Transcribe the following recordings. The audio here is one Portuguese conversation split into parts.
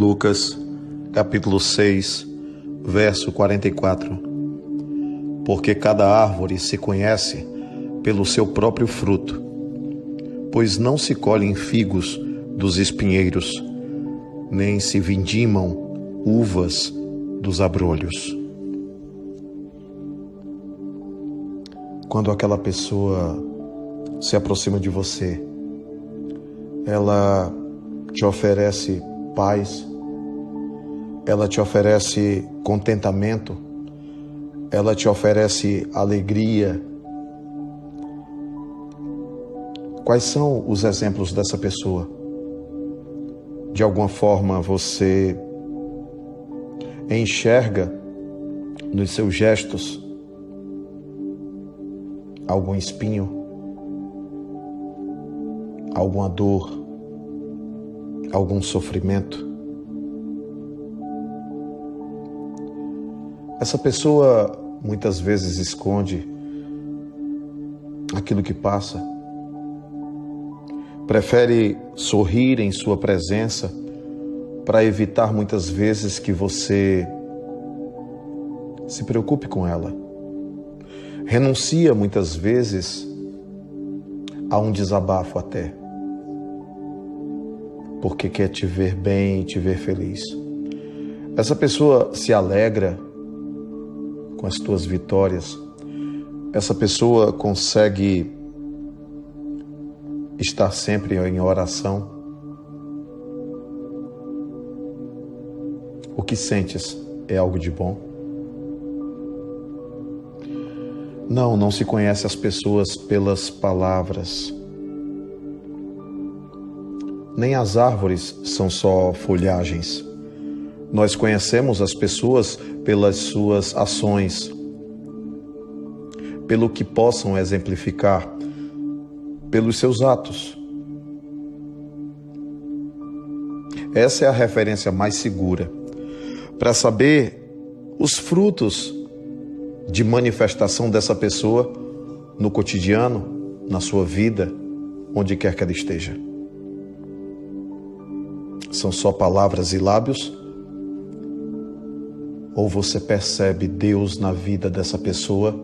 Lucas, capítulo 6, verso 44. Porque cada árvore se conhece pelo seu próprio fruto, pois não se colhem figos dos espinheiros, nem se vindimam uvas dos abrolhos. Quando aquela pessoa se aproxima de você, ela te oferece paz, ela te oferece contentamento, ela te oferece alegria. Quais são os exemplos dessa pessoa? De alguma forma você enxerga nos seus gestos algum espinho, alguma dor, algum sofrimento. Essa pessoa muitas vezes esconde aquilo que passa, prefere sorrir em sua presença para evitar muitas vezes que você se preocupe com ela. Renuncia muitas vezes a um desabafo até porque quer te ver bem, te ver feliz. Essa pessoa se alegra com as tuas vitórias. Essa pessoa consegue estar sempre em oração. O que sentes é algo de bom? Não, não se conhece as pessoas pelas palavras nem as árvores são só folhagens. Nós conhecemos as pessoas pelas suas ações, pelo que possam exemplificar, pelos seus atos. Essa é a referência mais segura para saber os frutos de manifestação dessa pessoa no cotidiano, na sua vida, onde quer que ela esteja. São só palavras e lábios? Ou você percebe Deus na vida dessa pessoa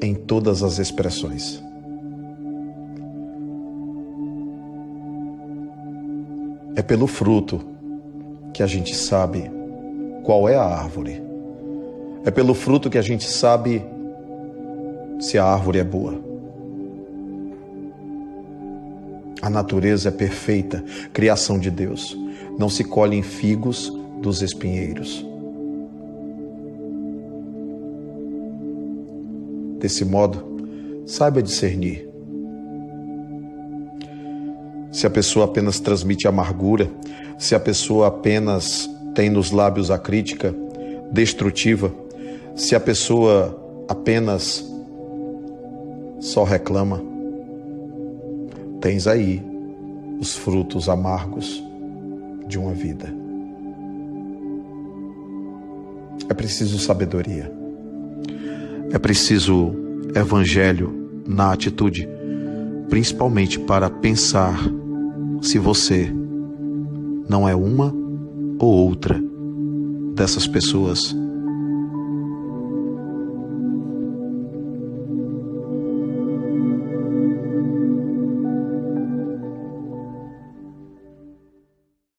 em todas as expressões? É pelo fruto que a gente sabe qual é a árvore. É pelo fruto que a gente sabe se a árvore é boa. A natureza é perfeita, criação de Deus. Não se colhem figos dos espinheiros. Desse modo, saiba discernir. Se a pessoa apenas transmite amargura, se a pessoa apenas tem nos lábios a crítica destrutiva, se a pessoa apenas só reclama, tens aí os frutos amargos de uma vida. É preciso sabedoria. É preciso evangelho na atitude, principalmente para pensar se você não é uma ou outra dessas pessoas